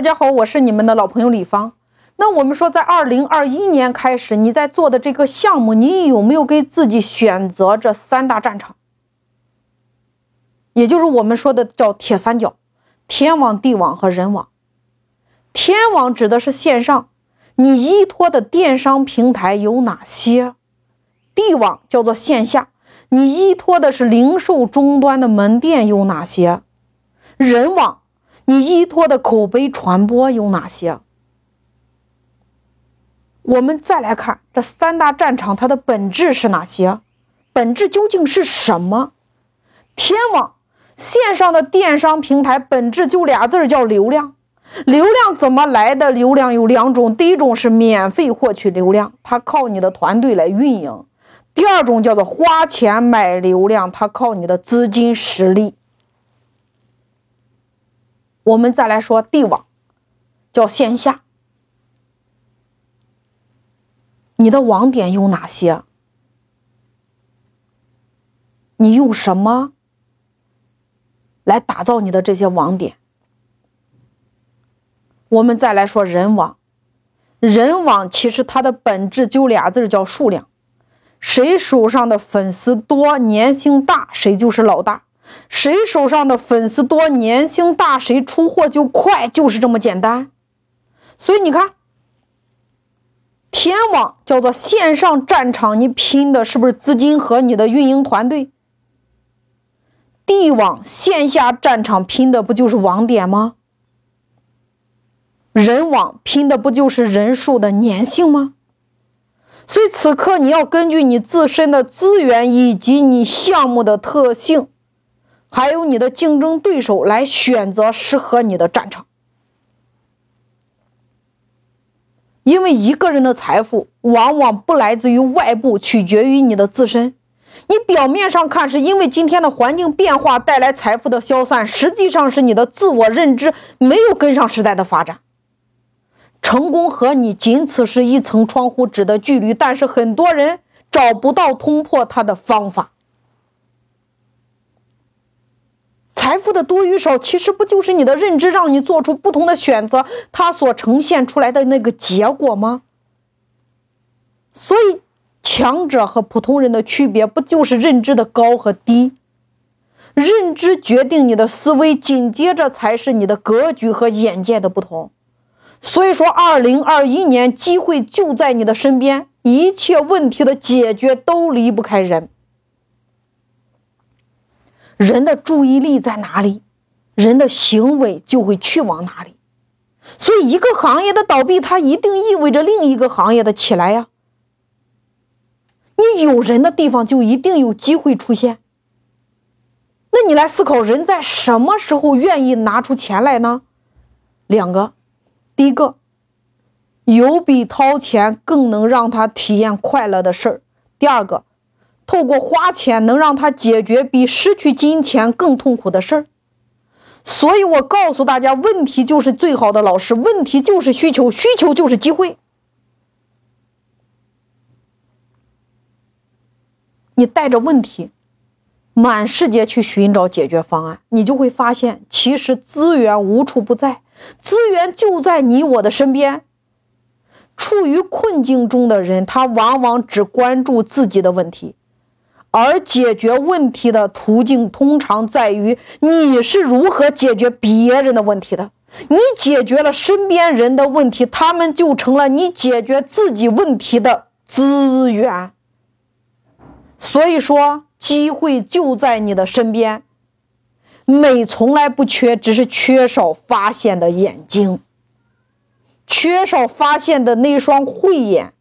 大家好，我是你们的老朋友李芳。那我们说，在二零二一年开始，你在做的这个项目，你有没有给自己选择这三大战场？也就是我们说的叫铁三角：天网、地网和人网。天网指的是线上，你依托的电商平台有哪些？地网叫做线下，你依托的是零售终端的门店有哪些？人网。你依托的口碑传播有哪些？我们再来看这三大战场，它的本质是哪些？本质究竟是什么？天网线上的电商平台本质就俩字儿，叫流量。流量怎么来的？流量有两种，第一种是免费获取流量，它靠你的团队来运营；第二种叫做花钱买流量，它靠你的资金实力。我们再来说地网，叫线下。你的网点有哪些？你用什么来打造你的这些网点？我们再来说人网，人网其实它的本质就俩字叫数量。谁手上的粉丝多、粘性大，谁就是老大。谁手上的粉丝多、粘性大，谁出货就快，就是这么简单。所以你看，天网叫做线上战场，你拼的是不是资金和你的运营团队？地网线下战场拼的不就是网点吗？人网拼的不就是人数的粘性吗？所以此刻你要根据你自身的资源以及你项目的特性。还有你的竞争对手来选择适合你的战场，因为一个人的财富往往不来自于外部，取决于你的自身。你表面上看是因为今天的环境变化带来财富的消散，实际上是你的自我认知没有跟上时代的发展。成功和你仅此是一层窗户纸的距离，但是很多人找不到突破它的方法。财富的多与少，其实不就是你的认知让你做出不同的选择，它所呈现出来的那个结果吗？所以，强者和普通人的区别，不就是认知的高和低？认知决定你的思维，紧接着才是你的格局和眼界的不同。所以说，二零二一年机会就在你的身边，一切问题的解决都离不开人。人的注意力在哪里，人的行为就会去往哪里。所以，一个行业的倒闭，它一定意味着另一个行业的起来呀。你有人的地方，就一定有机会出现。那你来思考，人在什么时候愿意拿出钱来呢？两个，第一个，有比掏钱更能让他体验快乐的事儿；第二个。透过花钱能让他解决比失去金钱更痛苦的事儿，所以我告诉大家，问题就是最好的老师，问题就是需求，需求就是机会。你带着问题，满世界去寻找解决方案，你就会发现，其实资源无处不在，资源就在你我的身边。处于困境中的人，他往往只关注自己的问题。而解决问题的途径通常在于你是如何解决别人的问题的。你解决了身边人的问题，他们就成了你解决自己问题的资源。所以说，机会就在你的身边。美从来不缺，只是缺少发现的眼睛，缺少发现的那双慧眼。